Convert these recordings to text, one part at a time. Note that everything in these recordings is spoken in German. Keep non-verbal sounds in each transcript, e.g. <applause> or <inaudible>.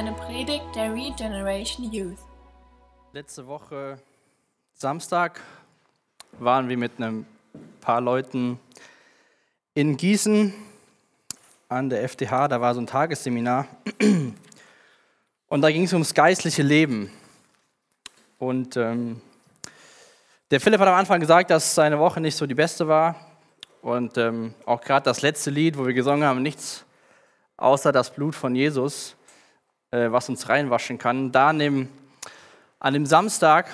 eine Predigt der Regeneration Youth. Letzte Woche Samstag waren wir mit ein paar Leuten in Gießen an der FTH. Da war so ein Tagesseminar. Und da ging es ums geistliche Leben. Und ähm, der Philipp hat am Anfang gesagt, dass seine Woche nicht so die beste war. Und ähm, auch gerade das letzte Lied, wo wir gesungen haben, nichts außer das Blut von Jesus, äh, was uns reinwaschen kann. Da an dem, an dem Samstag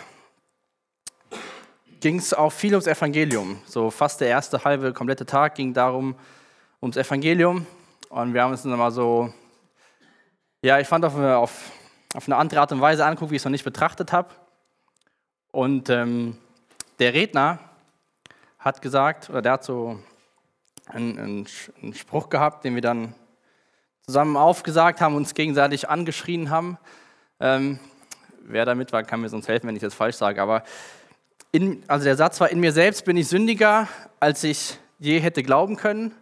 ging es auch viel ums Evangelium. So fast der erste halbe komplette Tag ging darum, ums Evangelium. Und wir haben uns dann mal so, ja, ich fand auf eine, auf, auf eine andere Art und Weise angucken, wie ich es noch nicht betrachtet habe. Und ähm, der Redner hat gesagt, oder der hat so einen, einen Spruch gehabt, den wir dann zusammen aufgesagt haben, uns gegenseitig angeschrien haben. Ähm, wer damit war, kann mir sonst helfen, wenn ich das falsch sage. Aber in, also der Satz war, in mir selbst bin ich sündiger, als ich je hätte glauben können,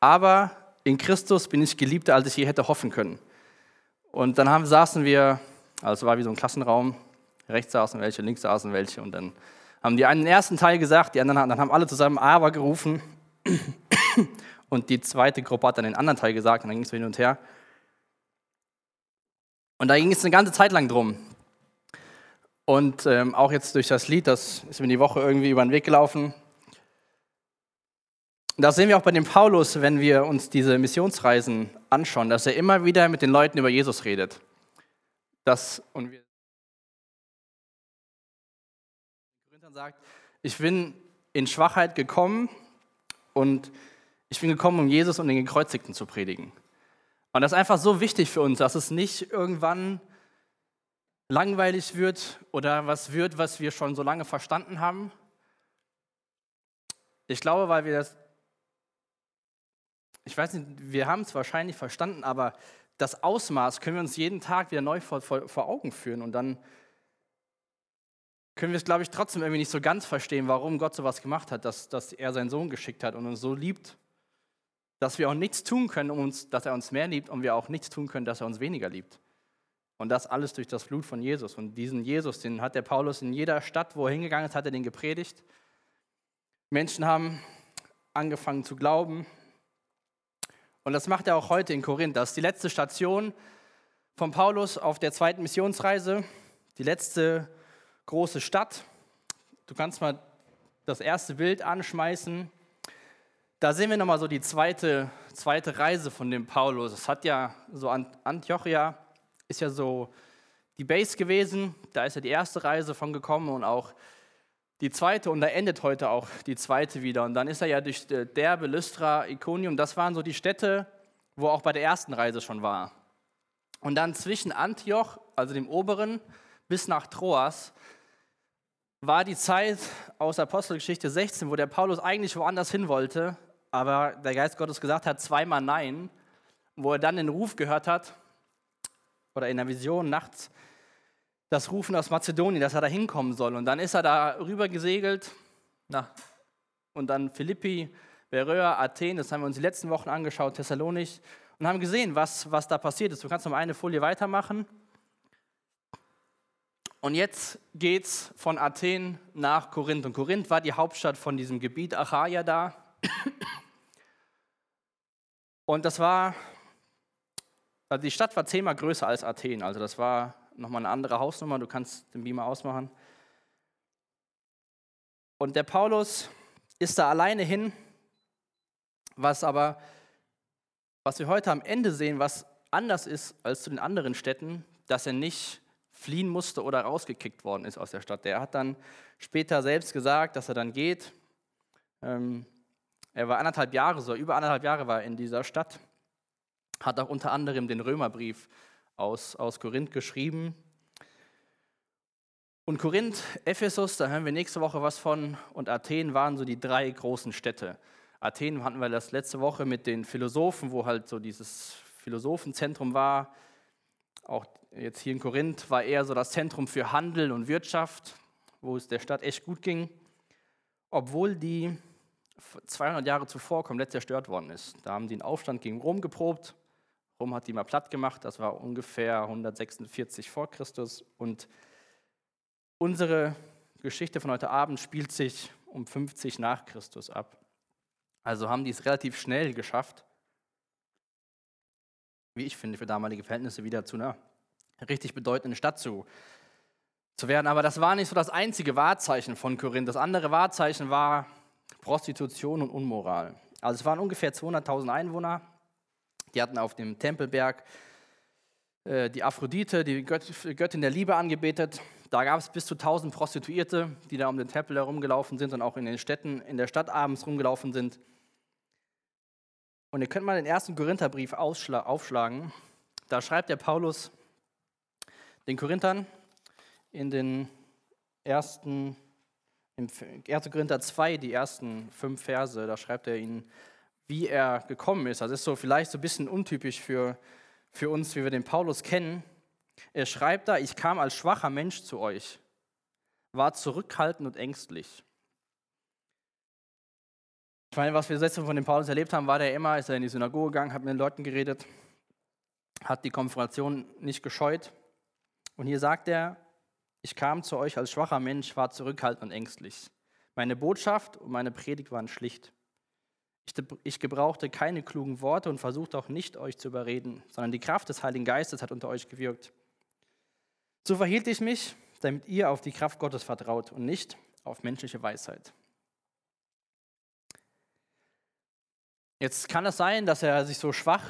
aber in Christus bin ich geliebter, als ich je hätte hoffen können. Und dann haben, saßen wir, also es war wie so ein Klassenraum, rechts saßen welche, links saßen welche und dann haben die einen den ersten Teil gesagt, die anderen dann haben alle zusammen aber gerufen und die zweite Gruppe hat dann den anderen Teil gesagt und dann ging es hin und her. Und da ging es eine ganze Zeit lang drum. Und ähm, auch jetzt durch das Lied, das ist mir die Woche irgendwie über den Weg gelaufen. Das sehen wir auch bei dem Paulus, wenn wir uns diese Missionsreisen anschauen, dass er immer wieder mit den Leuten über Jesus redet. Das, und wir sagt, ich bin in Schwachheit gekommen und ich bin gekommen, um Jesus und den Gekreuzigten zu predigen. Und das ist einfach so wichtig für uns, dass es nicht irgendwann langweilig wird oder was wird, was wir schon so lange verstanden haben. Ich glaube, weil wir das, ich weiß nicht, wir haben es wahrscheinlich verstanden, aber das Ausmaß können wir uns jeden Tag wieder neu vor, vor, vor Augen führen und dann können wir es, glaube ich, trotzdem irgendwie nicht so ganz verstehen, warum Gott sowas gemacht hat, dass, dass er seinen Sohn geschickt hat und uns so liebt dass wir auch nichts tun können, um uns, dass er uns mehr liebt und wir auch nichts tun können, dass er uns weniger liebt. Und das alles durch das Blut von Jesus. Und diesen Jesus, den hat der Paulus in jeder Stadt, wo er hingegangen ist, hat er den gepredigt. Menschen haben angefangen zu glauben. Und das macht er auch heute in Korinth. Das ist die letzte Station von Paulus auf der zweiten Missionsreise, die letzte große Stadt. Du kannst mal das erste Bild anschmeißen. Da sehen wir nochmal so die zweite, zweite Reise von dem Paulus. Es hat ja so Antiochia ist ja so die Base gewesen. Da ist ja die erste Reise von gekommen und auch die zweite und da endet heute auch die zweite wieder. Und dann ist er ja durch Derbe, Lystra, Iconium. Das waren so die Städte, wo er auch bei der ersten Reise schon war. Und dann zwischen Antioch, also dem oberen, bis nach Troas, war die Zeit aus Apostelgeschichte 16, wo der Paulus eigentlich woanders hin wollte, aber der Geist Gottes gesagt hat zweimal Nein, wo er dann den Ruf gehört hat, oder in der Vision nachts, das Rufen aus Mazedonien, dass er da hinkommen soll. Und dann ist er da rüber gesegelt, na, und dann Philippi, Beröa, Athen, das haben wir uns die letzten Wochen angeschaut, Thessalonich, und haben gesehen, was, was da passiert ist. Du kannst noch eine Folie weitermachen. Und jetzt geht es von Athen nach Korinth. Und Korinth war die Hauptstadt von diesem Gebiet Achaia da. Und das war, also die Stadt war zehnmal größer als Athen, also das war nochmal eine andere Hausnummer, du kannst den Beamer ausmachen. Und der Paulus ist da alleine hin, was aber, was wir heute am Ende sehen, was anders ist als zu den anderen Städten, dass er nicht fliehen musste oder rausgekickt worden ist aus der Stadt. Der hat dann später selbst gesagt, dass er dann geht. Ähm, er war anderthalb Jahre so, über anderthalb Jahre war er in dieser Stadt, hat auch unter anderem den Römerbrief aus, aus Korinth geschrieben. Und Korinth, Ephesus, da hören wir nächste Woche was von, und Athen waren so die drei großen Städte. Athen hatten wir das letzte Woche mit den Philosophen, wo halt so dieses Philosophenzentrum war. Auch jetzt hier in Korinth war eher so das Zentrum für Handel und Wirtschaft, wo es der Stadt echt gut ging. Obwohl die 200 Jahre zuvor komplett zerstört worden ist. Da haben die einen Aufstand gegen Rom geprobt. Rom hat die mal platt gemacht, das war ungefähr 146 vor Christus. Und unsere Geschichte von heute Abend spielt sich um 50 nach Christus ab. Also haben die es relativ schnell geschafft, wie ich finde, für damalige Verhältnisse wieder zu einer richtig bedeutenden Stadt zu, zu werden. Aber das war nicht so das einzige Wahrzeichen von Korinth. Das andere Wahrzeichen war Prostitution und Unmoral. Also es waren ungefähr 200.000 Einwohner. Die hatten auf dem Tempelberg äh, die Aphrodite, die Göttin der Liebe, angebetet. Da gab es bis zu 1000 Prostituierte, die da um den Tempel herumgelaufen sind und auch in den Städten, in der Stadt abends rumgelaufen sind. Und ihr könnt mal den ersten Korintherbrief aufschlagen. Da schreibt der Paulus den Korinthern in den ersten, im 1. Korinther 2, die ersten fünf Verse, da schreibt er ihnen, wie er gekommen ist. Das ist so vielleicht so ein bisschen untypisch für, für uns, wie wir den Paulus kennen. Er schreibt da, ich kam als schwacher Mensch zu euch, war zurückhaltend und ängstlich. Ich meine, was wir letzte von dem Paulus erlebt haben, war der immer, ist er in die Synagoge gegangen, hat mit den Leuten geredet, hat die Konfrontation nicht gescheut. Und hier sagt er, ich kam zu euch als schwacher Mensch, war zurückhaltend und ängstlich. Meine Botschaft und meine Predigt waren schlicht. Ich, gebrauchte keine klugen Worte und versuchte auch nicht, euch zu überreden, sondern die Kraft des Heiligen Geistes hat unter euch gewirkt. So verhielt ich mich, damit ihr auf die Kraft Gottes vertraut und nicht auf menschliche Weisheit. Jetzt kann es sein, dass er sich so schwach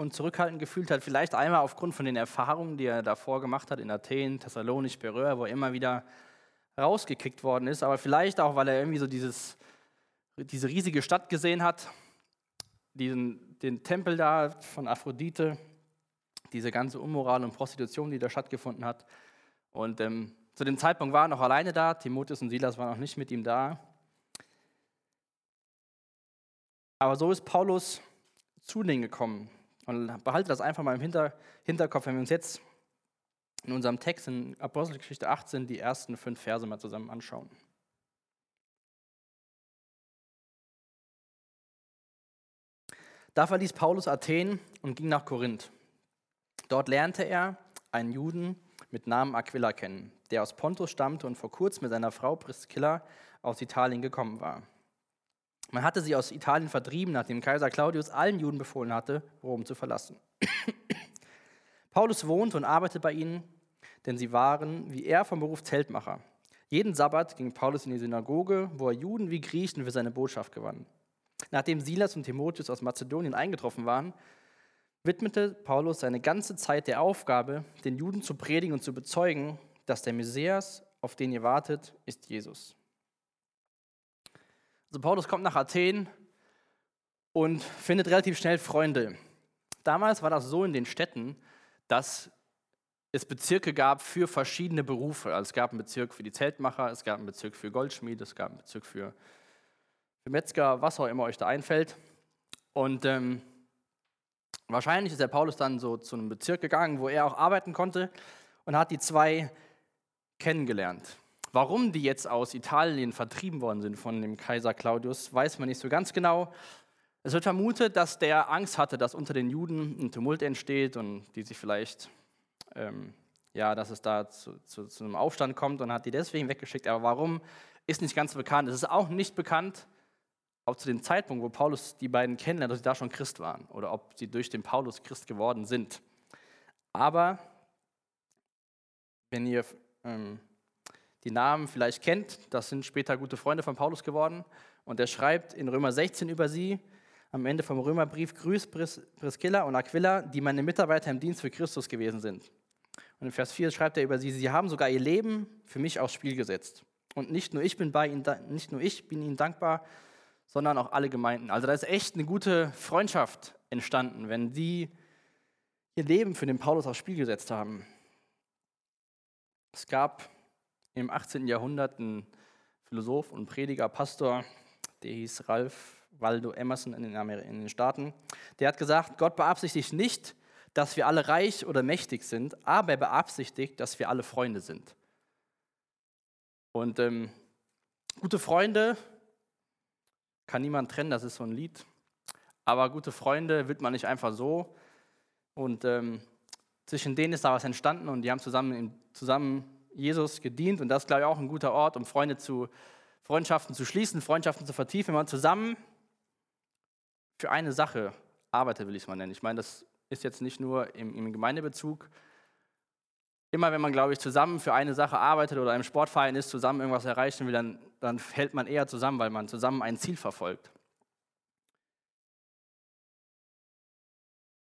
und zurückhaltend gefühlt hat, vielleicht einmal aufgrund von den Erfahrungen, die er davor gemacht hat in Athen, Thessalonich, Beröa, wo er immer wieder rausgekickt worden ist, aber vielleicht auch, weil er irgendwie so dieses, diese riesige Stadt gesehen hat, diesen, den Tempel da von Aphrodite, diese ganze Unmoral und Prostitution, die da stattgefunden hat. Und ähm, zu dem Zeitpunkt war er noch alleine da, Timotheus und Silas waren noch nicht mit ihm da. Aber so ist Paulus zu denen gekommen. Und behalte das einfach mal im Hinter Hinterkopf, wenn wir uns jetzt in unserem Text in Apostelgeschichte 18 die ersten fünf Verse mal zusammen anschauen. Da verließ Paulus Athen und ging nach Korinth. Dort lernte er einen Juden mit Namen Aquila kennen, der aus Pontus stammte und vor kurzem mit seiner Frau Priscilla aus Italien gekommen war. Man hatte sie aus Italien vertrieben, nachdem Kaiser Claudius allen Juden befohlen hatte, Rom zu verlassen. <clears throat> Paulus wohnte und arbeitete bei ihnen, denn sie waren, wie er, vom Beruf Zeltmacher. Jeden Sabbat ging Paulus in die Synagoge, wo er Juden wie Griechen für seine Botschaft gewann. Nachdem Silas und Timotheus aus Mazedonien eingetroffen waren, widmete Paulus seine ganze Zeit der Aufgabe, den Juden zu predigen und zu bezeugen, dass der Messias, auf den ihr wartet, ist Jesus. Also Paulus kommt nach Athen und findet relativ schnell Freunde. Damals war das so in den Städten, dass es Bezirke gab für verschiedene Berufe. Also es gab einen Bezirk für die Zeltmacher, es gab einen Bezirk für Goldschmiede, es gab einen Bezirk für, für Metzger, was auch immer euch da einfällt. Und ähm, wahrscheinlich ist der Paulus dann so zu einem Bezirk gegangen, wo er auch arbeiten konnte und hat die zwei kennengelernt. Warum die jetzt aus Italien vertrieben worden sind von dem Kaiser Claudius, weiß man nicht so ganz genau. Es wird vermutet, dass der Angst hatte, dass unter den Juden ein Tumult entsteht und die sich vielleicht, ähm, ja, dass es da zu, zu, zu, einem Aufstand kommt und hat die deswegen weggeschickt. Aber warum, ist nicht ganz bekannt. Es ist auch nicht bekannt, ob zu dem Zeitpunkt, wo Paulus die beiden kennenlernt, dass sie da schon Christ waren oder ob sie durch den Paulus Christ geworden sind. Aber wenn ihr ähm, die Namen vielleicht kennt. Das sind später gute Freunde von Paulus geworden. Und er schreibt in Römer 16 über sie, am Ende vom Römerbrief, Grüß Pris Priscilla und Aquila, die meine Mitarbeiter im Dienst für Christus gewesen sind. Und in Vers 4 schreibt er über sie, sie haben sogar ihr Leben für mich aufs Spiel gesetzt. Und nicht nur ich bin bei ihnen, nicht nur ich bin ihnen dankbar, sondern auch alle Gemeinden. Also da ist echt eine gute Freundschaft entstanden, wenn die ihr Leben für den Paulus aufs Spiel gesetzt haben. Es gab im 18. Jahrhundert ein Philosoph und Prediger, Pastor, der hieß Ralph Waldo Emerson in den, in den Staaten. Der hat gesagt, Gott beabsichtigt nicht, dass wir alle reich oder mächtig sind, aber er beabsichtigt, dass wir alle Freunde sind. Und ähm, gute Freunde kann niemand trennen, das ist so ein Lied. Aber gute Freunde wird man nicht einfach so Und ähm, zwischen denen ist da was entstanden und die haben zusammen, zusammen Jesus gedient. Und das ist, glaube ich, auch ein guter Ort, um Freunde zu, Freundschaften zu schließen, Freundschaften zu vertiefen, wenn man zusammen für eine Sache arbeitet, will ich es mal nennen. Ich meine, das ist jetzt nicht nur im, im Gemeindebezug. Immer wenn man, glaube ich, zusammen für eine Sache arbeitet oder im Sportverein ist, zusammen irgendwas erreichen will, dann, dann hält man eher zusammen, weil man zusammen ein Ziel verfolgt.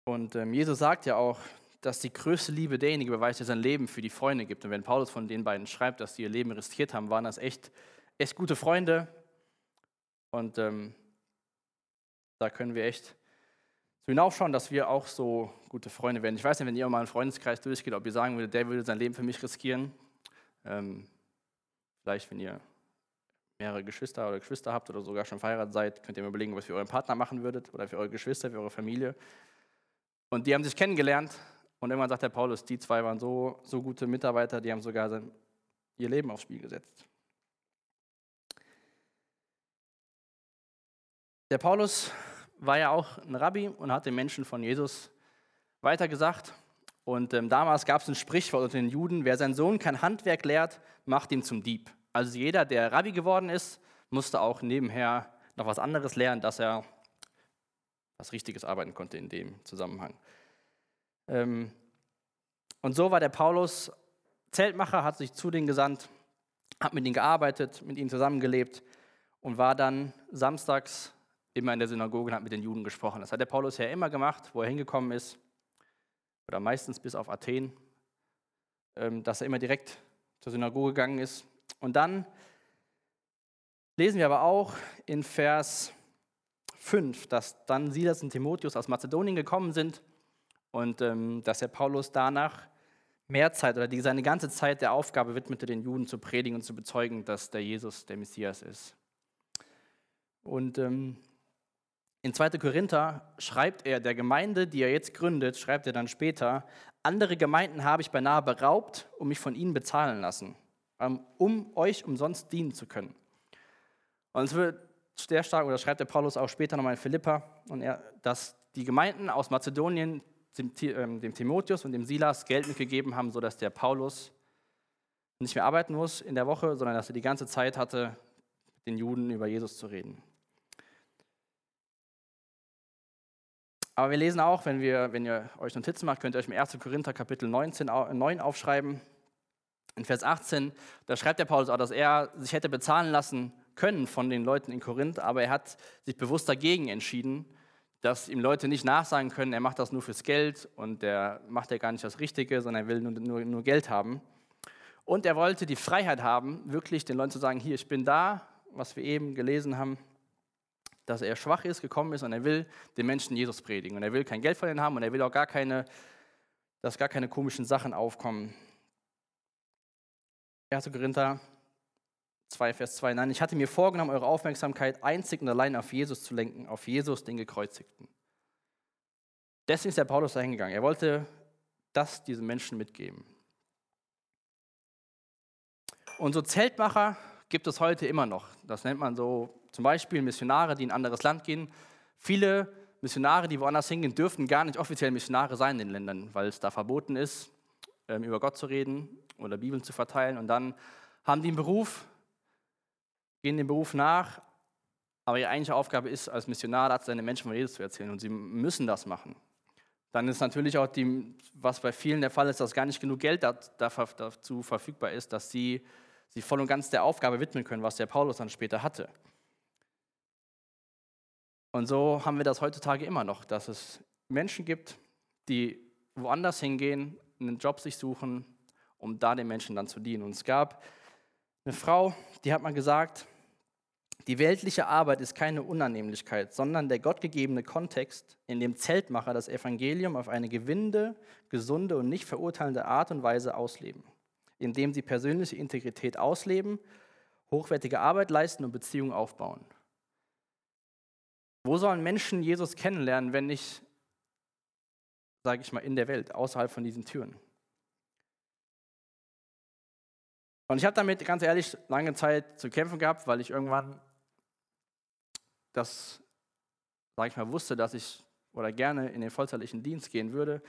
Und ähm, Jesus sagt ja auch, dass die größte Liebe derjenige beweist, der sein Leben für die Freunde gibt. Und wenn Paulus von den beiden schreibt, dass sie ihr Leben riskiert haben, waren das echt, echt gute Freunde. Und ähm, da können wir echt so hinaufschauen, dass wir auch so gute Freunde werden. Ich weiß nicht, wenn ihr mal einen Freundeskreis durchgeht, ob ihr sagen würdet, der würde sein Leben für mich riskieren. Ähm, vielleicht, wenn ihr mehrere Geschwister oder Geschwister habt oder sogar schon verheiratet seid, könnt ihr mir überlegen, was ihr für euren Partner machen würdet oder für eure Geschwister, für eure Familie. Und die haben sich kennengelernt und irgendwann sagt der Paulus, die zwei waren so, so gute Mitarbeiter, die haben sogar sein, ihr Leben aufs Spiel gesetzt. Der Paulus war ja auch ein Rabbi und hat den Menschen von Jesus weitergesagt. Und ähm, damals gab es ein Sprichwort unter den Juden, wer seinen Sohn kein Handwerk lehrt, macht ihn zum Dieb. Also jeder, der Rabbi geworden ist, musste auch nebenher noch was anderes lernen, dass er was Richtiges arbeiten konnte in dem Zusammenhang. Ähm, und so war der Paulus Zeltmacher, hat sich zu denen gesandt, hat mit ihnen gearbeitet, mit ihnen zusammengelebt und war dann samstags immer in der Synagoge und hat mit den Juden gesprochen. Das hat der Paulus ja immer gemacht, wo er hingekommen ist, oder meistens bis auf Athen, ähm, dass er immer direkt zur Synagoge gegangen ist. Und dann lesen wir aber auch in Vers 5, dass dann Silas und Timotheus aus Mazedonien gekommen sind und ähm, dass der Paulus danach mehr Zeit oder die, seine ganze Zeit der Aufgabe widmete, den Juden zu predigen und zu bezeugen, dass der Jesus der Messias ist. Und ähm, in 2. Korinther schreibt er der Gemeinde, die er jetzt gründet, schreibt er dann später, andere Gemeinden habe ich beinahe beraubt und mich von ihnen bezahlen lassen, ähm, um euch umsonst dienen zu können. Und es wird sehr stark, oder schreibt der Paulus auch später nochmal in Philippa, und er, dass die Gemeinden aus Mazedonien dem, ähm, dem Timotheus und dem Silas Geld mitgegeben haben, sodass der Paulus nicht mehr arbeiten muss in der Woche, sondern dass er die ganze Zeit hatte, mit den Juden über Jesus zu reden. Aber wir lesen auch, wenn, wir, wenn ihr euch Notizen macht, könnt ihr euch im 1. Korinther Kapitel 19, 9 aufschreiben. In Vers 18, da schreibt der Paulus auch, dass er sich hätte bezahlen lassen können von den Leuten in Korinth, aber er hat sich bewusst dagegen entschieden, dass ihm Leute nicht nachsagen können, er macht das nur fürs Geld und der macht ja gar nicht das Richtige, sondern er will nur, nur, nur Geld haben. Und er wollte die Freiheit haben, wirklich den Leuten zu sagen, hier, ich bin da, was wir eben gelesen haben, dass er schwach ist, gekommen ist und er will den Menschen Jesus predigen. Und er will kein Geld von ihnen haben und er will auch gar keine, dass gar keine komischen Sachen aufkommen. 1. Korinther 2, Vers 2. Nein, ich hatte mir vorgenommen, eure Aufmerksamkeit einzig und allein auf Jesus zu lenken, auf Jesus, den Gekreuzigten. Deswegen ist der Paulus da hingegangen. Er wollte das diesen Menschen mitgeben. Und so Zeltmacher gibt es heute immer noch. Das nennt man so zum Beispiel Missionare, die in ein anderes Land gehen. Viele Missionare, die woanders hingehen, dürfen gar nicht offiziell Missionare sein in den Ländern, weil es da verboten ist, ähm, über Gott zu reden oder Bibeln zu verteilen. Und dann haben die einen Beruf, gehen dem Beruf nach, aber ihre eigentliche Aufgabe ist, als Missionar seine Menschen von Jesus zu erzählen und sie müssen das machen. Dann ist natürlich auch, die, was bei vielen der Fall ist, dass gar nicht genug Geld dazu verfügbar ist, dass sie sich voll und ganz der Aufgabe widmen können, was der Paulus dann später hatte. Und so haben wir das heutzutage immer noch, dass es Menschen gibt, die woanders hingehen, einen Job sich suchen, um da den Menschen dann zu dienen. Und es gab eine Frau, die hat mal gesagt, die weltliche Arbeit ist keine Unannehmlichkeit, sondern der gottgegebene Kontext, in dem Zeltmacher das Evangelium auf eine gewinnende, gesunde und nicht verurteilende Art und Weise ausleben, indem sie persönliche Integrität ausleben, hochwertige Arbeit leisten und Beziehungen aufbauen. Wo sollen Menschen Jesus kennenlernen, wenn nicht, sage ich mal, in der Welt, außerhalb von diesen Türen? Und ich habe damit ganz ehrlich lange Zeit zu kämpfen gehabt, weil ich irgendwann das, sage ich mal, wusste, dass ich oder gerne in den vollzeitlichen Dienst gehen würde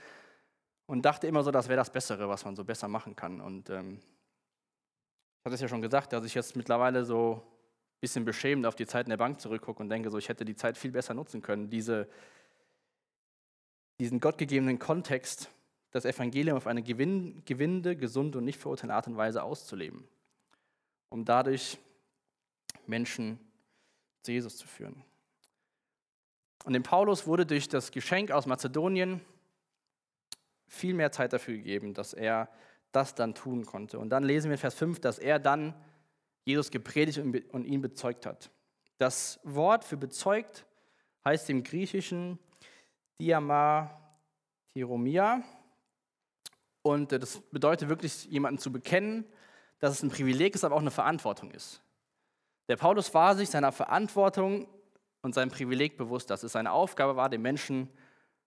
und dachte immer so, das wäre das Bessere, was man so besser machen kann. Und ähm, ich hatte es ja schon gesagt, dass ich jetzt mittlerweile so ein bisschen beschämend auf die Zeit in der Bank zurückgucke und denke, so ich hätte die Zeit viel besser nutzen können, diese, diesen gottgegebenen Kontext, das Evangelium auf eine gewinn, gewinnende, gesunde und nicht verurteilende Art und Weise auszuleben, um dadurch Menschen zu Jesus zu führen. Und dem Paulus wurde durch das Geschenk aus Mazedonien viel mehr Zeit dafür gegeben, dass er das dann tun konnte. Und dann lesen wir in Vers 5, dass er dann Jesus gepredigt und ihn bezeugt hat. Das Wort für bezeugt heißt im Griechischen Diamartiromia. Und das bedeutet wirklich, jemanden zu bekennen, dass es ein Privileg ist, aber auch eine Verantwortung ist. Der Paulus war sich seiner Verantwortung und seinem Privileg bewusst, dass es seine Aufgabe war, den Menschen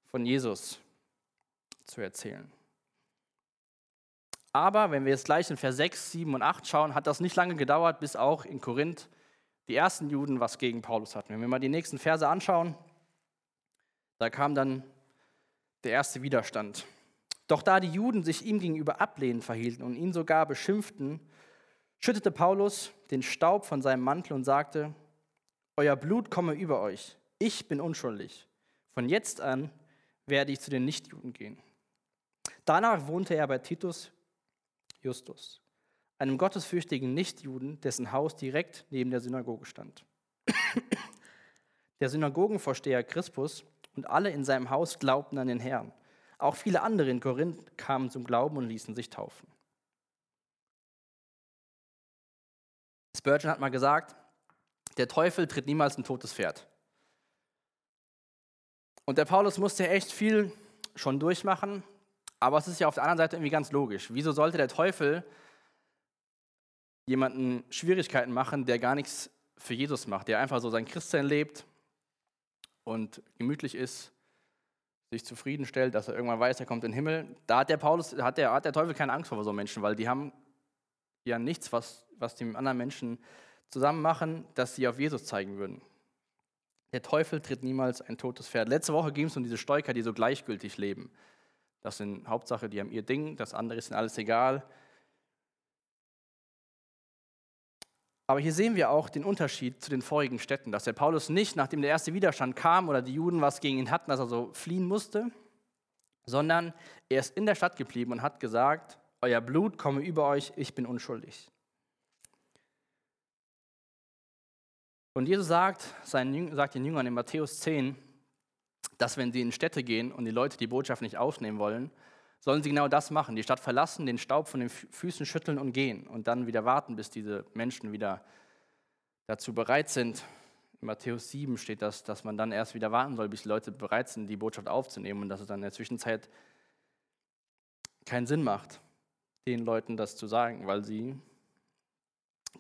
von Jesus zu erzählen. Aber wenn wir jetzt gleich in Vers 6, 7 und 8 schauen, hat das nicht lange gedauert, bis auch in Korinth die ersten Juden was gegen Paulus hatten. Wenn wir mal die nächsten Verse anschauen, da kam dann der erste Widerstand. Doch da die Juden sich ihm gegenüber ablehnend verhielten und ihn sogar beschimpften, schüttete Paulus den Staub von seinem Mantel und sagte, Euer Blut komme über euch, ich bin unschuldig. Von jetzt an werde ich zu den Nichtjuden gehen. Danach wohnte er bei Titus Justus, einem gottesfürchtigen Nichtjuden, dessen Haus direkt neben der Synagoge stand. Der Synagogenvorsteher Crispus und alle in seinem Haus glaubten an den Herrn. Auch viele andere in Korinth kamen zum Glauben und ließen sich taufen. Spurgeon hat mal gesagt, der Teufel tritt niemals ein totes Pferd. Und der Paulus musste echt viel schon durchmachen, aber es ist ja auf der anderen Seite irgendwie ganz logisch. Wieso sollte der Teufel jemanden Schwierigkeiten machen, der gar nichts für Jesus macht, der einfach so sein Christsein lebt und gemütlich ist, sich zufriedenstellt, dass er irgendwann weiß, er kommt in den Himmel. Da hat der Paulus, hat der, hat der Teufel keine Angst vor so Menschen, weil die haben ja nichts, was, was die mit anderen Menschen zusammen machen, dass sie auf Jesus zeigen würden. Der Teufel tritt niemals ein totes Pferd. Letzte Woche ging es um diese Stoiker, die so gleichgültig leben. Das sind Hauptsache, die haben ihr Ding, das andere ist ihnen alles egal. Aber hier sehen wir auch den Unterschied zu den vorigen Städten, dass der Paulus nicht, nachdem der erste Widerstand kam oder die Juden was gegen ihn hatten, dass er so fliehen musste, sondern er ist in der Stadt geblieben und hat gesagt, euer Blut komme über euch, ich bin unschuldig. Und Jesus sagt, seinen, sagt den Jüngern in Matthäus 10, dass wenn sie in Städte gehen und die Leute die Botschaft nicht aufnehmen wollen, sollen sie genau das machen, die Stadt verlassen, den Staub von den Füßen schütteln und gehen und dann wieder warten, bis diese Menschen wieder dazu bereit sind. In Matthäus 7 steht das, dass man dann erst wieder warten soll, bis die Leute bereit sind, die Botschaft aufzunehmen und dass es dann in der Zwischenzeit keinen Sinn macht, den Leuten das zu sagen, weil sie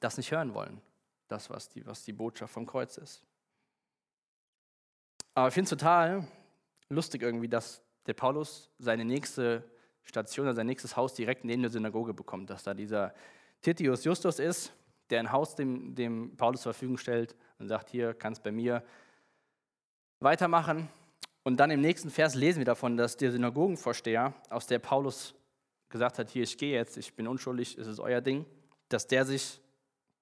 das nicht hören wollen das, was die, was die Botschaft vom Kreuz ist. Aber ich finde es total lustig irgendwie, dass der Paulus seine nächste Station, sein nächstes Haus direkt neben der Synagoge bekommt, dass da dieser Titius Justus ist, der ein Haus dem, dem Paulus zur Verfügung stellt und sagt, hier kannst bei mir weitermachen. Und dann im nächsten Vers lesen wir davon, dass der Synagogenvorsteher, aus der Paulus gesagt hat, hier, ich gehe jetzt, ich bin unschuldig, es ist euer Ding, dass der sich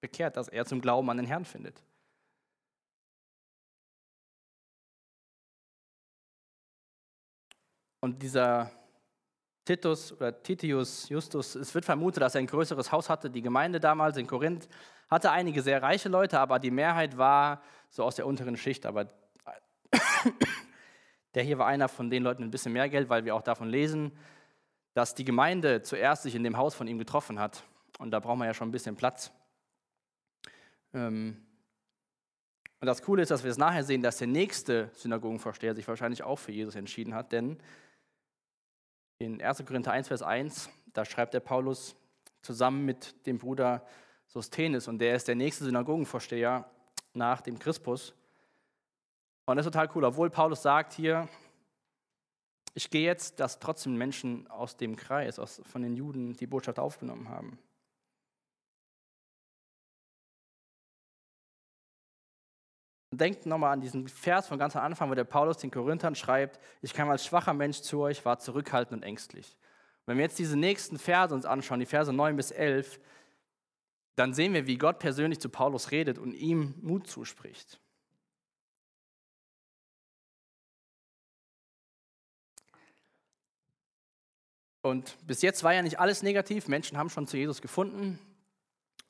bekehrt, dass er zum Glauben an den Herrn findet. Und dieser Titus oder Titius Justus, es wird vermutet, dass er ein größeres Haus hatte. Die Gemeinde damals in Korinth hatte einige sehr reiche Leute, aber die Mehrheit war so aus der unteren Schicht. Aber <coughs> der hier war einer von den Leuten mit ein bisschen mehr Geld, weil wir auch davon lesen, dass die Gemeinde zuerst sich in dem Haus von ihm getroffen hat. Und da braucht man ja schon ein bisschen Platz. Ähm, und das Coole ist, dass wir es nachher sehen, dass der nächste Synagogenvorsteher sich wahrscheinlich auch für Jesus entschieden hat, denn in 1. Korinther 1, Vers 1, da schreibt der Paulus zusammen mit dem Bruder Sosthenes und der ist der nächste Synagogenvorsteher nach dem Christus. Und das ist total cool, obwohl Paulus sagt hier, ich gehe jetzt, dass trotzdem Menschen aus dem Kreis, aus, von den Juden die Botschaft aufgenommen haben. Denkt nochmal an diesen Vers von ganz am Anfang, wo der Paulus den Korinthern schreibt, ich kam als schwacher Mensch zu euch, war zurückhaltend und ängstlich. Wenn wir jetzt diese nächsten Verse uns anschauen, die Verse 9 bis 11, dann sehen wir, wie Gott persönlich zu Paulus redet und ihm Mut zuspricht. Und bis jetzt war ja nicht alles negativ. Menschen haben schon zu Jesus gefunden.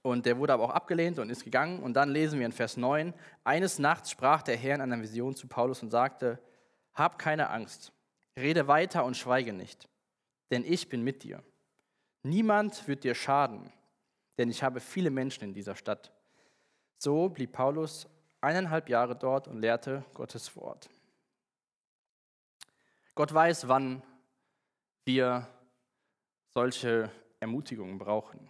Und der wurde aber auch abgelehnt und ist gegangen. Und dann lesen wir in Vers 9, eines Nachts sprach der Herr in einer Vision zu Paulus und sagte, hab keine Angst, rede weiter und schweige nicht, denn ich bin mit dir. Niemand wird dir schaden, denn ich habe viele Menschen in dieser Stadt. So blieb Paulus eineinhalb Jahre dort und lehrte Gottes Wort. Gott weiß, wann wir solche Ermutigungen brauchen.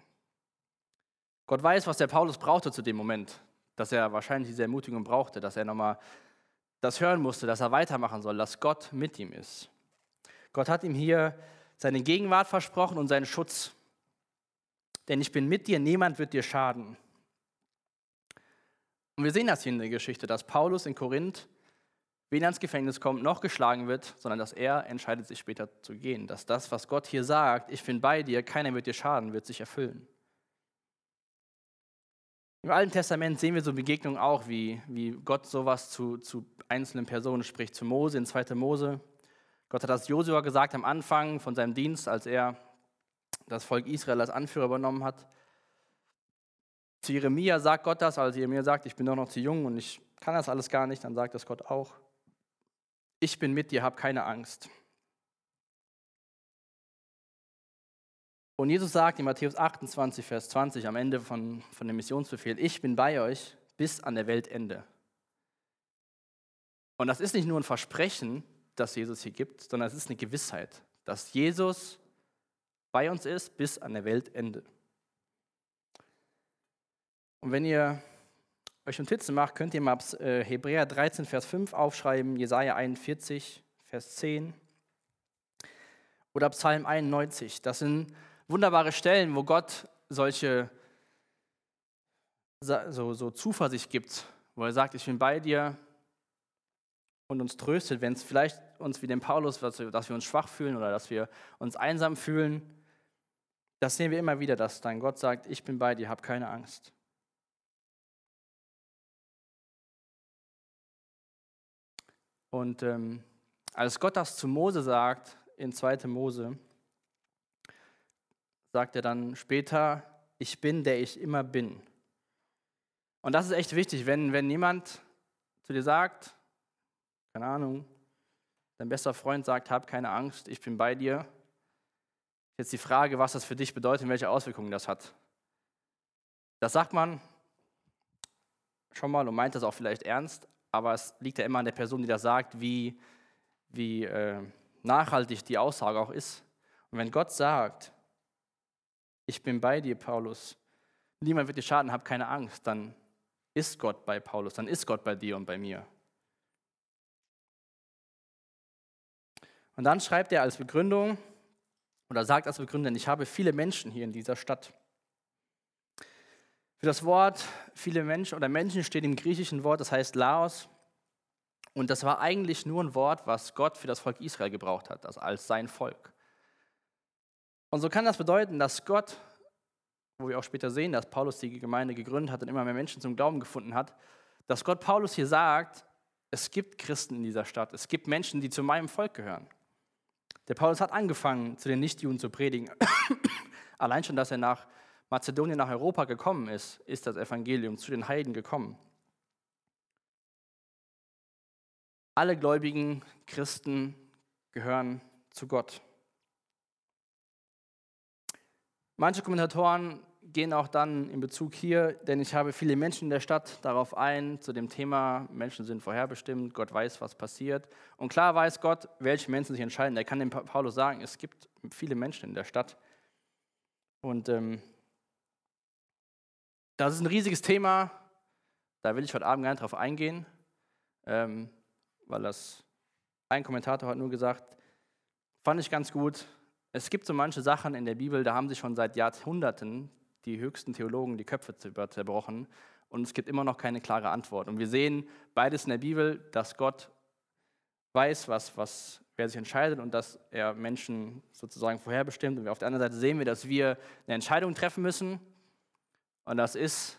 Gott weiß, was der Paulus brauchte zu dem Moment, dass er wahrscheinlich diese Ermutigung brauchte, dass er nochmal das hören musste, dass er weitermachen soll, dass Gott mit ihm ist. Gott hat ihm hier seine Gegenwart versprochen und seinen Schutz. Denn ich bin mit dir, niemand wird dir schaden. Und wir sehen das hier in der Geschichte, dass Paulus in Korinth weder ins Gefängnis kommt, noch geschlagen wird, sondern dass er entscheidet, sich später zu gehen. Dass das, was Gott hier sagt, ich bin bei dir, keiner wird dir schaden, wird sich erfüllen. Im Alten Testament sehen wir so Begegnungen auch, wie, wie Gott sowas zu, zu einzelnen Personen spricht. Zu Mose in 2. Mose. Gott hat das Josua gesagt am Anfang von seinem Dienst, als er das Volk Israel als Anführer übernommen hat. Zu Jeremia sagt Gott das, als Jeremia sagt, ich bin doch noch zu jung und ich kann das alles gar nicht, dann sagt das Gott auch ich bin mit dir, hab keine Angst. Und Jesus sagt in Matthäus 28, Vers 20 am Ende von, von dem Missionsbefehl, ich bin bei euch bis an der Weltende. Und das ist nicht nur ein Versprechen, das Jesus hier gibt, sondern es ist eine Gewissheit, dass Jesus bei uns ist bis an der Weltende. Und wenn ihr euch Notizen macht, könnt ihr mal äh, Hebräer 13, Vers 5 aufschreiben, Jesaja 41, Vers 10 oder Psalm 91. Das sind wunderbare Stellen, wo Gott solche so, so Zuversicht gibt, wo er sagt, ich bin bei dir und uns tröstet, wenn es vielleicht uns wie dem Paulus, dass wir, dass wir uns schwach fühlen oder dass wir uns einsam fühlen. Das sehen wir immer wieder, dass dein Gott sagt, ich bin bei dir, hab keine Angst. Und ähm, als Gott das zu Mose sagt, in 2. Mose, sagt er dann später, ich bin, der ich immer bin. Und das ist echt wichtig, wenn, wenn jemand zu dir sagt, keine Ahnung, dein bester Freund sagt, hab keine Angst, ich bin bei dir. Jetzt die Frage, was das für dich bedeutet und welche Auswirkungen das hat. Das sagt man schon mal und meint das auch vielleicht ernst, aber es liegt ja immer an der Person, die das sagt, wie, wie äh, nachhaltig die Aussage auch ist. Und wenn Gott sagt, ich bin bei dir, Paulus, niemand wird dir schaden, hab keine Angst, dann ist Gott bei Paulus, dann ist Gott bei dir und bei mir. Und dann schreibt er als Begründung oder sagt als Begründung, ich habe viele Menschen hier in dieser Stadt. Für das Wort viele Menschen oder Menschen steht im griechischen Wort, das heißt Laos. Und das war eigentlich nur ein Wort, was Gott für das Volk Israel gebraucht hat, also als sein Volk. Und so kann das bedeuten, dass Gott, wo wir auch später sehen, dass Paulus die Gemeinde gegründet hat und immer mehr Menschen zum Glauben gefunden hat, dass Gott Paulus hier sagt, es gibt Christen in dieser Stadt, es gibt Menschen, die zu meinem Volk gehören. Der Paulus hat angefangen, zu den Nichtjuden zu predigen. <coughs> Allein schon, dass er nach Mazedonien nach Europa gekommen ist, ist das Evangelium zu den Heiden gekommen. Alle gläubigen Christen gehören zu Gott. Manche Kommentatoren gehen auch dann in Bezug hier, denn ich habe viele Menschen in der Stadt darauf ein, zu dem Thema, Menschen sind vorherbestimmt, Gott weiß, was passiert. Und klar weiß Gott, welche Menschen sich entscheiden. Er kann dem Paulus sagen, es gibt viele Menschen in der Stadt. Und ähm, das ist ein riesiges Thema, da will ich heute Abend gar nicht drauf eingehen, ähm, weil das ein Kommentator hat nur gesagt, fand ich ganz gut. Es gibt so manche Sachen in der Bibel, da haben sich schon seit Jahrhunderten die höchsten Theologen die Köpfe zerbrochen und es gibt immer noch keine klare Antwort. Und wir sehen beides in der Bibel, dass Gott weiß, was, was, wer sich entscheidet und dass er Menschen sozusagen vorherbestimmt. Und auf der anderen Seite sehen wir, dass wir eine Entscheidung treffen müssen. Und das ist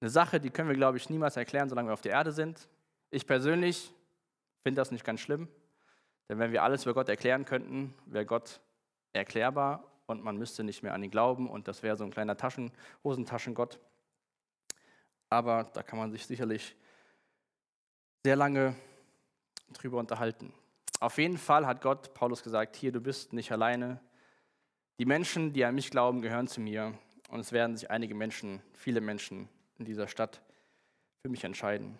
eine Sache, die können wir, glaube ich, niemals erklären, solange wir auf der Erde sind. Ich persönlich finde das nicht ganz schlimm, denn wenn wir alles über Gott erklären könnten, wäre Gott erklärbar und man müsste nicht mehr an ihn glauben und das wäre so ein kleiner Taschen, Hosentaschengott. Aber da kann man sich sicherlich sehr lange drüber unterhalten. Auf jeden Fall hat Gott Paulus gesagt, hier, du bist nicht alleine. Die Menschen, die an mich glauben, gehören zu mir. Und es werden sich einige Menschen, viele Menschen in dieser Stadt für mich entscheiden.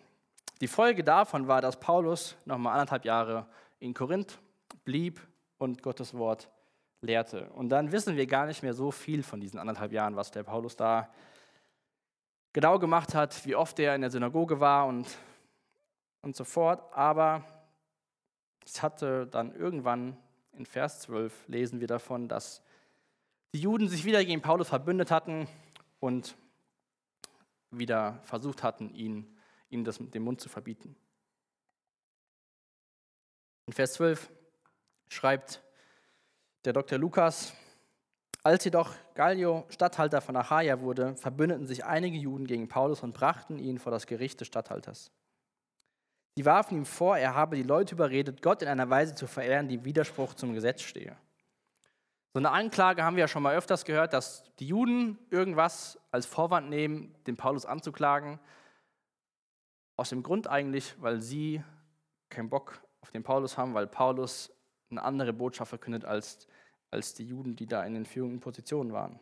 Die Folge davon war, dass Paulus nochmal anderthalb Jahre in Korinth blieb und Gottes Wort lehrte. Und dann wissen wir gar nicht mehr so viel von diesen anderthalb Jahren, was der Paulus da genau gemacht hat, wie oft er in der Synagoge war und, und so fort. Aber es hatte dann irgendwann in Vers 12 lesen wir davon, dass die Juden sich wieder gegen Paulus verbündet hatten und wieder versucht hatten, ihn, ihm das, den Mund zu verbieten. In Vers 12 schreibt der Dr. Lukas, als jedoch Gallio Statthalter von Achaia wurde, verbündeten sich einige Juden gegen Paulus und brachten ihn vor das Gericht des Statthalters. Sie warfen ihm vor, er habe die Leute überredet, Gott in einer Weise zu verehren, die im Widerspruch zum Gesetz stehe. So eine Anklage haben wir ja schon mal öfters gehört, dass die Juden irgendwas als Vorwand nehmen, den Paulus anzuklagen. Aus dem Grund eigentlich, weil sie keinen Bock auf den Paulus haben, weil Paulus eine andere Botschaft verkündet als, als die Juden, die da in den führenden Positionen waren.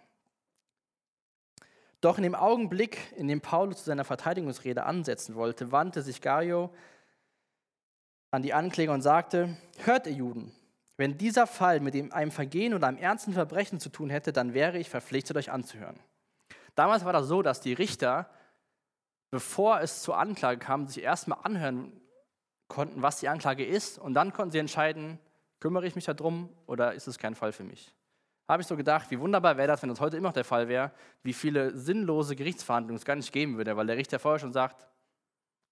Doch in dem Augenblick, in dem Paulus zu seiner Verteidigungsrede ansetzen wollte, wandte sich Gario an die Ankläger und sagte, hört ihr Juden, wenn dieser Fall mit einem Vergehen oder einem ernsten Verbrechen zu tun hätte, dann wäre ich verpflichtet, euch anzuhören. Damals war das so, dass die Richter, bevor es zur Anklage kam, sich erstmal anhören konnten, was die Anklage ist, und dann konnten sie entscheiden, Kümmere ich mich darum oder ist es kein Fall für mich? Habe ich so gedacht, wie wunderbar wäre das, wenn das heute immer noch der Fall wäre, wie viele sinnlose Gerichtsverhandlungen es gar nicht geben würde, weil der Richter vorher schon sagt,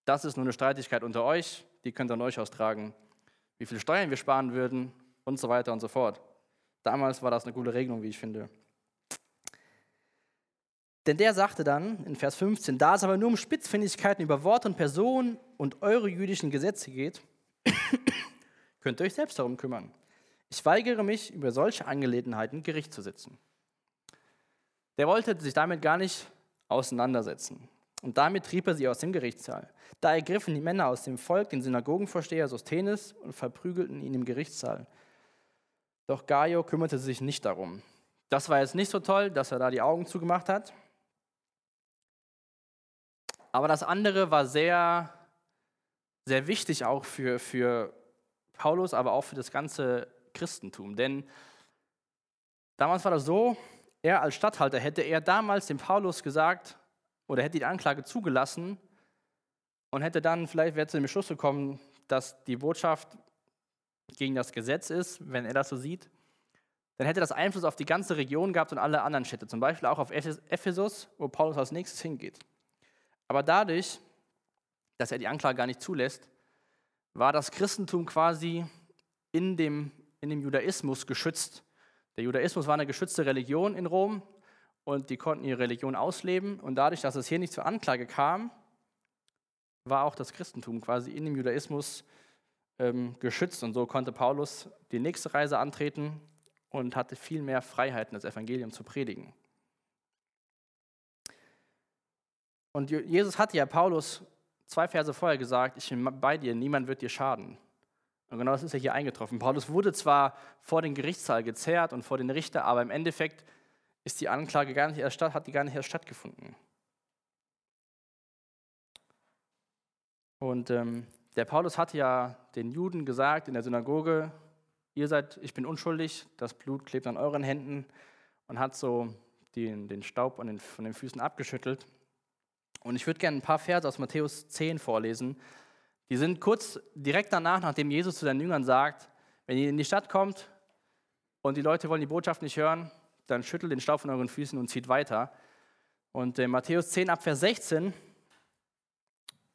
das ist nur eine Streitigkeit unter euch, die könnt ihr an euch austragen, wie viele Steuern wir sparen würden und so weiter und so fort. Damals war das eine gute Regelung, wie ich finde. Denn der sagte dann in Vers 15, da es aber nur um Spitzfindigkeiten über Wort und Person und eure jüdischen Gesetze geht, <coughs> Könnt ihr euch selbst darum kümmern. Ich weigere mich, über solche Angelegenheiten Gericht zu sitzen. Der wollte sich damit gar nicht auseinandersetzen. Und damit trieb er sie aus dem Gerichtssaal. Da ergriffen die Männer aus dem Volk den Synagogenvorsteher Sosthenes und verprügelten ihn im Gerichtssaal. Doch Gaio kümmerte sich nicht darum. Das war jetzt nicht so toll, dass er da die Augen zugemacht hat. Aber das andere war sehr, sehr wichtig auch für, für Paulus, aber auch für das ganze Christentum. Denn damals war das so, er als Statthalter hätte er damals dem Paulus gesagt oder hätte die Anklage zugelassen und hätte dann vielleicht wäre zu dem Schluss gekommen, dass die Botschaft gegen das Gesetz ist, wenn er das so sieht, dann hätte das Einfluss auf die ganze Region gehabt und alle anderen Städte, zum Beispiel auch auf Ephesus, wo Paulus als nächstes hingeht. Aber dadurch, dass er die Anklage gar nicht zulässt, war das Christentum quasi in dem, in dem Judaismus geschützt. Der Judaismus war eine geschützte Religion in Rom und die konnten ihre Religion ausleben. Und dadurch, dass es hier nicht zur Anklage kam, war auch das Christentum quasi in dem Judaismus ähm, geschützt. Und so konnte Paulus die nächste Reise antreten und hatte viel mehr Freiheiten, das Evangelium zu predigen. Und Jesus hatte ja Paulus zwei Verse vorher gesagt, ich bin bei dir, niemand wird dir schaden. Und genau das ist ja hier eingetroffen. Paulus wurde zwar vor den Gerichtssaal gezerrt und vor den Richter, aber im Endeffekt ist die Anklage gar nicht erst statt, hat die gar nicht erst stattgefunden. Und ähm, der Paulus hat ja den Juden gesagt in der Synagoge, ihr seid, ich bin unschuldig, das Blut klebt an euren Händen und hat so den, den Staub von den, von den Füßen abgeschüttelt. Und ich würde gerne ein paar Verse aus Matthäus 10 vorlesen. Die sind kurz direkt danach, nachdem Jesus zu seinen Jüngern sagt, wenn ihr in die Stadt kommt und die Leute wollen die Botschaft nicht hören, dann schüttelt den Staub von euren Füßen und zieht weiter. Und in Matthäus 10 ab Vers 16,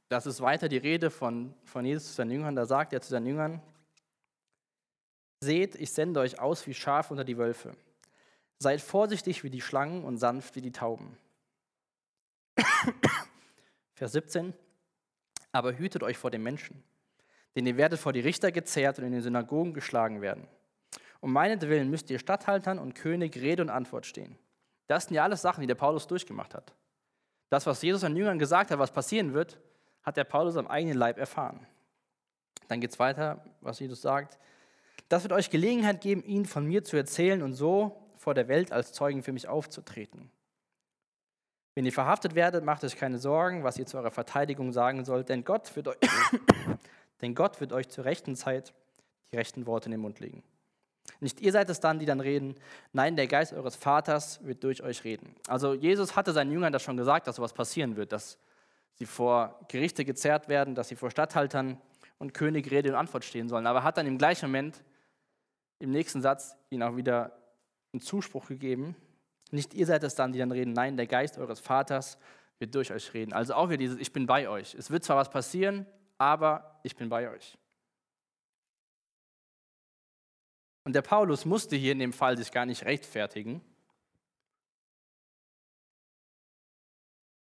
das ist weiter die Rede von, von Jesus zu seinen Jüngern, da sagt er zu seinen Jüngern, Seht, ich sende euch aus wie Schafe unter die Wölfe. Seid vorsichtig wie die Schlangen und sanft wie die Tauben. <coughs> Vers 17. Aber hütet euch vor den Menschen, denn ihr werdet vor die Richter gezerrt und in den Synagogen geschlagen werden. Um meinetwillen müsst ihr Statthaltern und König Rede und Antwort stehen. Das sind ja alles Sachen, die der Paulus durchgemacht hat. Das, was Jesus an Jüngern gesagt hat, was passieren wird, hat der Paulus am eigenen Leib erfahren. Dann geht es weiter, was Jesus sagt. Das wird euch Gelegenheit geben, ihn von mir zu erzählen und so vor der Welt als Zeugen für mich aufzutreten. Wenn ihr verhaftet werdet, macht euch keine Sorgen, was ihr zu eurer Verteidigung sagen sollt, denn Gott wird euch, <coughs> denn Gott wird euch zur rechten Zeit die rechten Worte in den Mund legen. Nicht ihr seid es dann, die dann reden, nein, der Geist eures Vaters wird durch euch reden. Also Jesus hatte seinen Jüngern das schon gesagt, dass sowas passieren wird, dass sie vor Gerichte gezerrt werden, dass sie vor Statthaltern und König Rede und Antwort stehen sollen. Aber hat dann im gleichen Moment im nächsten Satz ihnen auch wieder einen Zuspruch gegeben. Nicht ihr seid es dann, die dann reden, nein, der Geist eures Vaters wird durch euch reden. Also auch wieder dieses, ich bin bei euch. Es wird zwar was passieren, aber ich bin bei euch. Und der Paulus musste hier in dem Fall sich gar nicht rechtfertigen,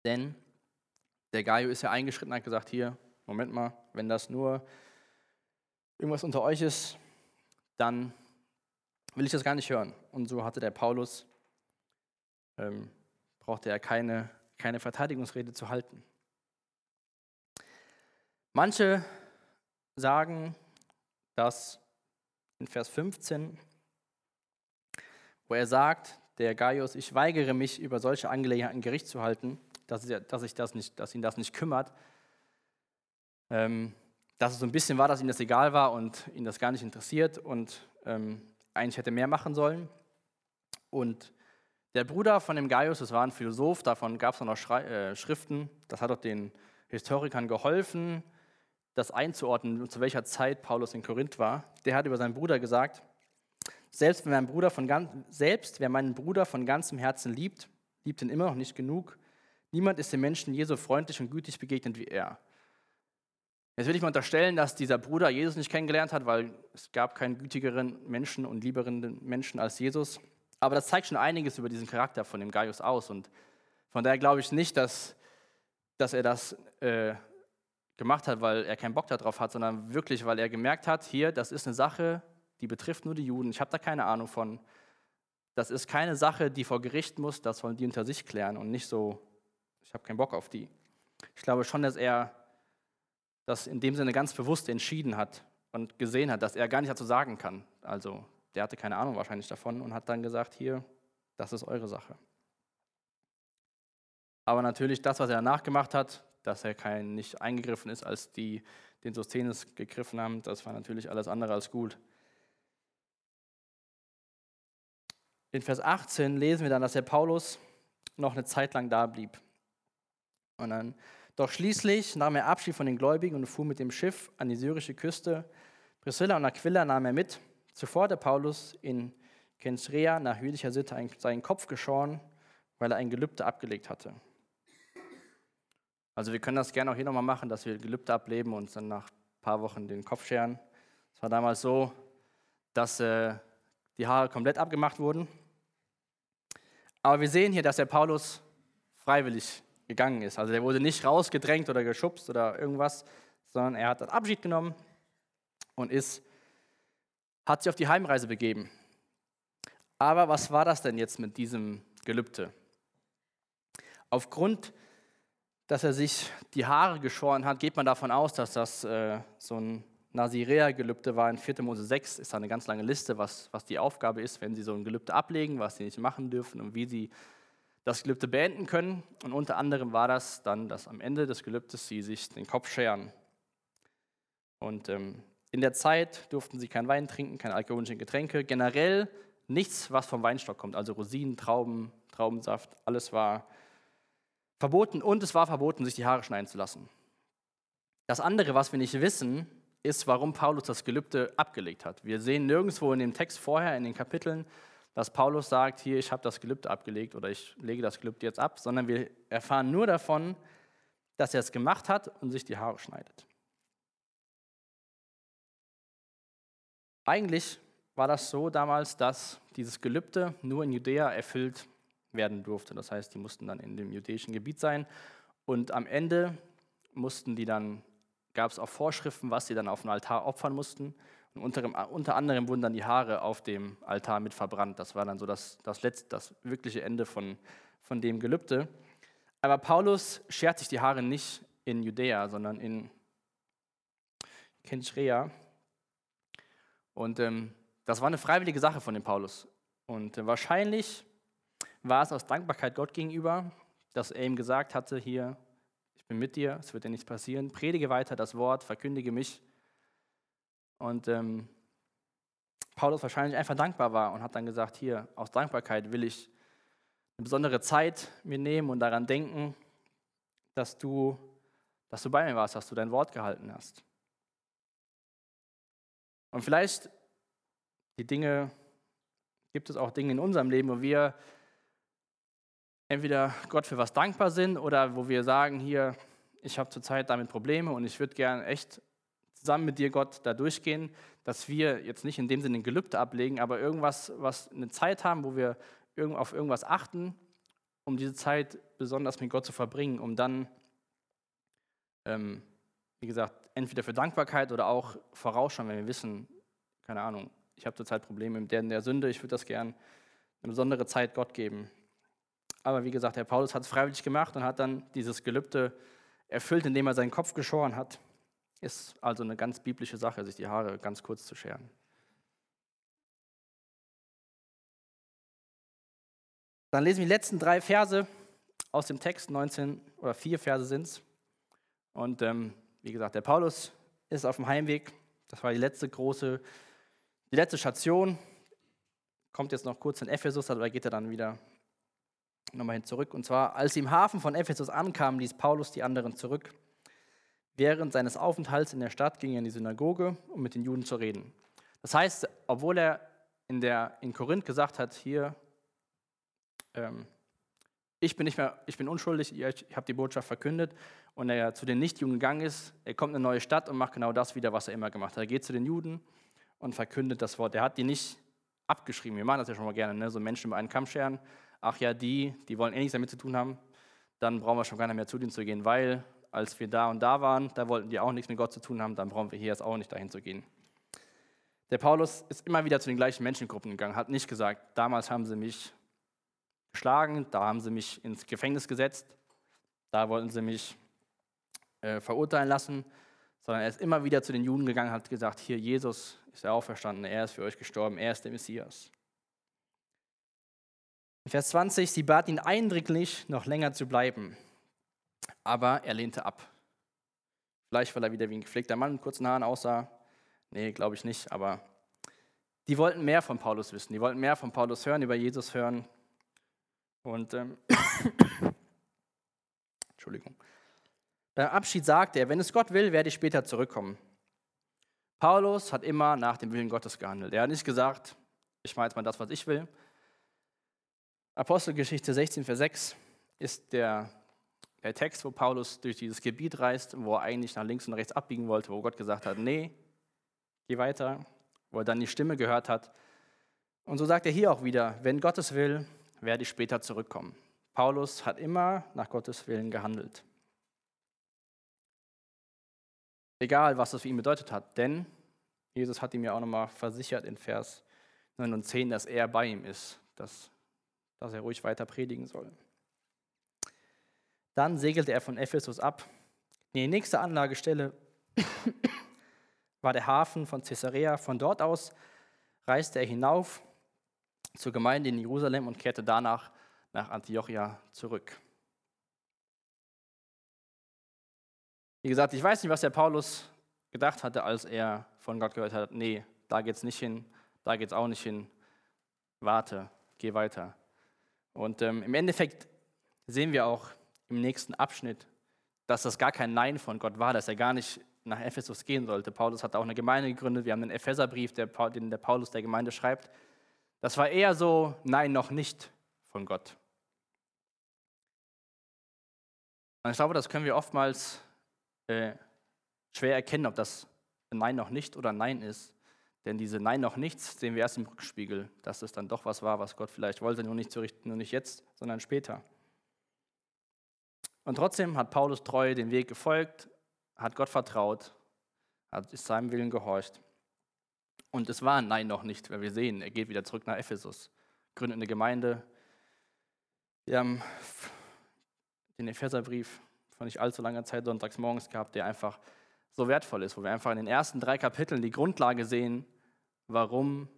denn der Gaio ist ja eingeschritten und hat gesagt, hier, Moment mal, wenn das nur irgendwas unter euch ist, dann will ich das gar nicht hören. Und so hatte der Paulus, ähm, brauchte er keine, keine Verteidigungsrede zu halten. Manche sagen, dass in Vers 15, wo er sagt, der Gaius, ich weigere mich, über solche Angelegenheiten Gericht zu halten, dass, dass, ich das nicht, dass ihn das nicht kümmert, ähm, dass es so ein bisschen war, dass ihm das egal war und ihn das gar nicht interessiert und ähm, eigentlich hätte mehr machen sollen. Und der Bruder von dem Gaius, das war ein Philosoph, davon gab es noch Schrei äh, Schriften, das hat auch den Historikern geholfen, das einzuordnen, zu welcher Zeit Paulus in Korinth war. Der hat über seinen Bruder gesagt, selbst, wenn mein Bruder von selbst wer meinen Bruder von ganzem Herzen liebt, liebt ihn immer noch nicht genug. Niemand ist dem Menschen je so freundlich und gütig begegnet wie er. Jetzt will ich mal unterstellen, dass dieser Bruder Jesus nicht kennengelernt hat, weil es gab keinen gütigeren Menschen und lieberen Menschen als Jesus. Aber das zeigt schon einiges über diesen Charakter von dem Gaius aus. Und von daher glaube ich nicht, dass, dass er das äh, gemacht hat, weil er keinen Bock darauf hat, sondern wirklich, weil er gemerkt hat, hier, das ist eine Sache, die betrifft nur die Juden. Ich habe da keine Ahnung von. Das ist keine Sache, die vor Gericht muss, das wollen die unter sich klären und nicht so, ich habe keinen Bock auf die. Ich glaube schon, dass er das in dem Sinne ganz bewusst entschieden hat und gesehen hat, dass er gar nicht dazu sagen kann. Also der hatte keine Ahnung wahrscheinlich davon und hat dann gesagt, hier, das ist eure Sache. Aber natürlich das, was er danach gemacht hat, dass er kein, nicht eingegriffen ist, als die den Sosthenes gegriffen haben, das war natürlich alles andere als gut. In Vers 18 lesen wir dann, dass der Paulus noch eine Zeit lang da blieb. Und dann doch schließlich nahm er Abschied von den Gläubigen und fuhr mit dem Schiff an die syrische Küste. Priscilla und Aquila nahm er mit. Zuvor der Paulus in Kenchrea nach jüdischer Sitte seinen Kopf geschoren, weil er ein Gelübde abgelegt hatte. Also wir können das gerne auch hier nochmal machen, dass wir Gelübde ableben und dann nach ein paar Wochen den Kopf scheren. Es war damals so, dass äh, die Haare komplett abgemacht wurden. Aber wir sehen hier, dass der Paulus freiwillig gegangen ist. Also er wurde nicht rausgedrängt oder geschubst oder irgendwas, sondern er hat Abschied genommen und ist, hat sich auf die Heimreise begeben. Aber was war das denn jetzt mit diesem Gelübde? Aufgrund, dass er sich die Haare geschoren hat, geht man davon aus, dass das äh, so ein Nazirea-Gelübde war. In 4. Mose 6 ist da eine ganz lange Liste, was, was die Aufgabe ist, wenn sie so ein Gelübde ablegen, was sie nicht machen dürfen und wie sie das Gelübde beenden können. Und unter anderem war das dann, dass am Ende des Gelübdes sie sich den Kopf scheren. Und ähm, in der Zeit durften sie kein Wein trinken, keine alkoholischen Getränke, generell nichts, was vom Weinstock kommt, also Rosinen, Trauben, Traubensaft, alles war verboten und es war verboten, sich die Haare schneiden zu lassen. Das andere, was wir nicht wissen, ist, warum Paulus das Gelübde abgelegt hat. Wir sehen nirgendwo in dem Text vorher, in den Kapiteln, dass Paulus sagt, hier, ich habe das Gelübde abgelegt oder ich lege das Gelübde jetzt ab, sondern wir erfahren nur davon, dass er es gemacht hat und sich die Haare schneidet. Eigentlich war das so damals, dass dieses Gelübde nur in Judäa erfüllt werden durfte. Das heißt, die mussten dann in dem jüdischen Gebiet sein und am Ende mussten die dann, gab es auch Vorschriften, was sie dann auf dem Altar opfern mussten. Unter, unter, anderem wurden dann die Haare auf dem Altar mit verbrannt. Das war dann so das, das, letzte, das wirkliche Ende von, von dem Gelübde. Aber Paulus schert sich die Haare nicht in Judäa, sondern in Kenchrea. Und ähm, das war eine freiwillige Sache von dem Paulus. Und äh, wahrscheinlich war es aus Dankbarkeit Gott gegenüber, dass er ihm gesagt hatte, hier, ich bin mit dir, es wird dir nichts passieren, predige weiter das Wort, verkündige mich. Und ähm, Paulus wahrscheinlich einfach dankbar war und hat dann gesagt, hier, aus Dankbarkeit will ich eine besondere Zeit mir nehmen und daran denken, dass du, dass du bei mir warst, dass du dein Wort gehalten hast. Und vielleicht die Dinge, gibt es auch Dinge in unserem Leben, wo wir entweder Gott für was dankbar sind oder wo wir sagen, hier, ich habe zurzeit damit Probleme und ich würde gerne echt zusammen mit dir, Gott, da durchgehen, dass wir jetzt nicht in dem Sinne ein Gelübde ablegen, aber irgendwas, was eine Zeit haben, wo wir auf irgendwas achten, um diese Zeit besonders mit Gott zu verbringen, um dann, ähm, wie gesagt, entweder für Dankbarkeit oder auch vorausschauen, wenn wir wissen, keine Ahnung, ich habe zurzeit Probleme mit der, der Sünde, ich würde das gern eine besondere Zeit Gott geben. Aber wie gesagt, Herr Paulus hat es freiwillig gemacht und hat dann dieses Gelübde erfüllt, indem er seinen Kopf geschoren hat. Ist also eine ganz biblische Sache, sich die Haare ganz kurz zu scheren. Dann lesen wir die letzten drei Verse aus dem Text, 19 oder vier Verse sind es. Und ähm, wie gesagt, der Paulus ist auf dem Heimweg. Das war die letzte große, die letzte Station. Kommt jetzt noch kurz in Ephesus, aber geht er dann wieder nochmal hin zurück. Und zwar, als sie im Hafen von Ephesus ankamen, ließ Paulus die anderen zurück. Während seines Aufenthalts in der Stadt ging er in die Synagoge, um mit den Juden zu reden. Das heißt, obwohl er in, der, in Korinth gesagt hat, hier, ähm, ich bin nicht mehr, ich bin unschuldig, ich habe die Botschaft verkündet und er zu den Nichtjuden gegangen ist, er kommt in eine neue Stadt und macht genau das wieder, was er immer gemacht hat. Er geht zu den Juden und verkündet das Wort. Er hat die nicht abgeschrieben. Wir machen das ja schon mal gerne, ne? so Menschen über einen Kamm scheren. Ach ja, die, die wollen eh nichts damit zu tun haben. Dann brauchen wir schon gar nicht mehr zu denen zu gehen, weil als wir da und da waren, da wollten die auch nichts mit Gott zu tun haben, dann brauchen wir hier jetzt auch nicht dahin zu gehen. Der Paulus ist immer wieder zu den gleichen Menschengruppen gegangen, hat nicht gesagt, damals haben sie mich geschlagen, da haben sie mich ins Gefängnis gesetzt, da wollten sie mich äh, verurteilen lassen, sondern er ist immer wieder zu den Juden gegangen hat gesagt, hier Jesus ist er auferstanden, er ist für euch gestorben, er ist der Messias. In Vers 20, sie bat ihn eindringlich, noch länger zu bleiben, aber er lehnte ab. Vielleicht, weil er wieder wie ein gepflegter Mann mit kurzen Haaren aussah. Nee, glaube ich nicht, aber die wollten mehr von Paulus wissen, die wollten mehr von Paulus hören, über Jesus hören. Und ähm, <coughs> Entschuldigung. Beim Abschied sagte er, wenn es Gott will, werde ich später zurückkommen. Paulus hat immer nach dem Willen Gottes gehandelt. Er hat nicht gesagt, ich mache jetzt mal das, was ich will. Apostelgeschichte 16, Vers 6 ist der, der Text, wo Paulus durch dieses Gebiet reist, wo er eigentlich nach links und rechts abbiegen wollte, wo Gott gesagt hat, nee, geh weiter, wo er dann die Stimme gehört hat. Und so sagt er hier auch wieder, wenn Gottes will, werde ich später zurückkommen. Paulus hat immer nach Gottes Willen gehandelt. Egal, was das für ihn bedeutet hat, denn Jesus hat ihm ja auch nochmal versichert in Vers 9 und 10, dass er bei ihm ist, dass, dass er ruhig weiter predigen soll. Dann segelte er von Ephesus ab. Die nächste Anlagestelle war der Hafen von Caesarea. Von dort aus reiste er hinauf zur Gemeinde in Jerusalem und kehrte danach nach Antiochia zurück. Wie gesagt, ich weiß nicht, was der Paulus gedacht hatte, als er von Gott gehört hat, nee, da geht's nicht hin, da geht's auch nicht hin, warte, geh weiter. Und ähm, im Endeffekt sehen wir auch im nächsten Abschnitt, dass das gar kein Nein von Gott war, dass er gar nicht nach Ephesus gehen sollte. Paulus hat auch eine Gemeinde gegründet. Wir haben einen Epheserbrief, den der Paulus der Gemeinde schreibt. Das war eher so, nein, noch nicht von Gott. Und ich glaube, das können wir oftmals äh, schwer erkennen, ob das Nein noch nicht oder Nein ist. Denn diese Nein noch nichts sehen wir erst im Rückspiegel, dass es dann doch was war, was Gott vielleicht wollte, nur nicht, zu richten, nur nicht jetzt, sondern später. Und trotzdem hat Paulus treu den Weg gefolgt, hat Gott vertraut, hat seinem Willen gehorcht. Und es war ein Nein noch nicht, weil wir sehen, er geht wieder zurück nach Ephesus, gründet eine Gemeinde. Wir haben den Epheserbrief von nicht allzu langer Zeit sonntags morgens gehabt, der einfach so wertvoll ist, wo wir einfach in den ersten drei Kapiteln die Grundlage sehen, warum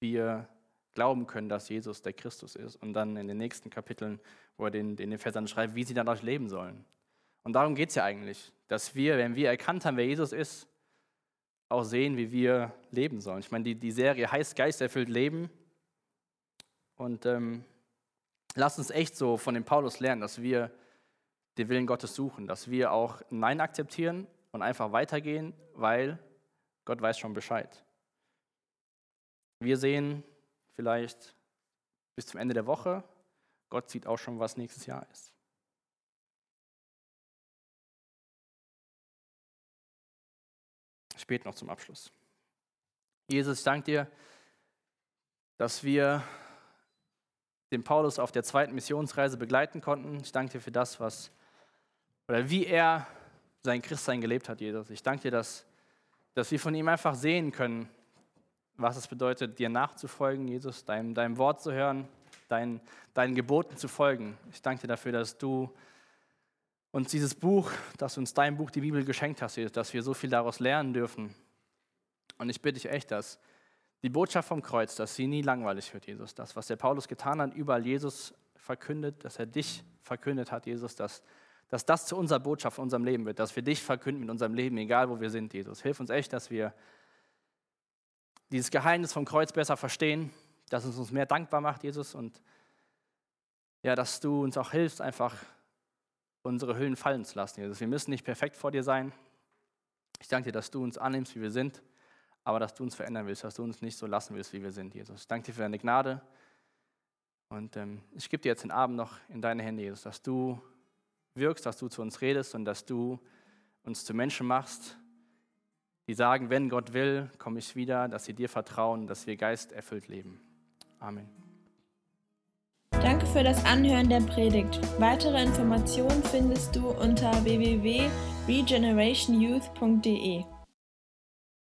wir glauben können, dass Jesus der Christus ist. Und dann in den nächsten Kapiteln, wo er den, den Ephesern schreibt, wie sie dadurch leben sollen. Und darum geht es ja eigentlich, dass wir, wenn wir erkannt haben, wer Jesus ist, auch sehen, wie wir leben sollen. Ich meine, die, die Serie heißt Geisterfüllt Leben. Und ähm, lasst uns echt so von dem Paulus lernen, dass wir den Willen Gottes suchen, dass wir auch Nein akzeptieren und einfach weitergehen, weil Gott weiß schon Bescheid. Wir sehen vielleicht bis zum Ende der Woche, Gott sieht auch schon, was nächstes Jahr ist. Spät noch zum Abschluss. Jesus, ich danke dir, dass wir den Paulus auf der zweiten Missionsreise begleiten konnten. Ich danke dir für das, was oder wie er sein Christsein gelebt hat, Jesus. Ich danke dir, dass, dass wir von ihm einfach sehen können, was es bedeutet, dir nachzufolgen, Jesus, deinem, deinem Wort zu hören, dein, deinen Geboten zu folgen. Ich danke dir dafür, dass du uns dieses Buch, dass du uns dein Buch, die Bibel geschenkt hast, Jesus, dass wir so viel daraus lernen dürfen. Und ich bitte dich echt, dass die Botschaft vom Kreuz, dass sie nie langweilig wird, Jesus. Das, was der Paulus getan hat, überall Jesus verkündet, dass er dich verkündet hat, Jesus, dass dass das zu unserer Botschaft in unserem Leben wird, dass wir dich verkünden mit unserem Leben, egal wo wir sind, Jesus. Hilf uns echt, dass wir dieses Geheimnis vom Kreuz besser verstehen, dass es uns mehr dankbar macht, Jesus, und ja, dass du uns auch hilfst, einfach unsere Hüllen fallen zu lassen, Jesus. Wir müssen nicht perfekt vor dir sein. Ich danke dir, dass du uns annimmst, wie wir sind, aber dass du uns verändern willst, dass du uns nicht so lassen willst, wie wir sind, Jesus. Ich danke dir für deine Gnade und ähm, ich gebe dir jetzt den Abend noch in deine Hände, Jesus, dass du wirkst, dass du zu uns redest und dass du uns zu Menschen machst, die sagen, wenn Gott will, komme ich wieder, dass sie dir vertrauen, dass wir geisterfüllt leben. Amen. Danke für das Anhören der Predigt. Weitere Informationen findest du unter www.regenerationyouth.de.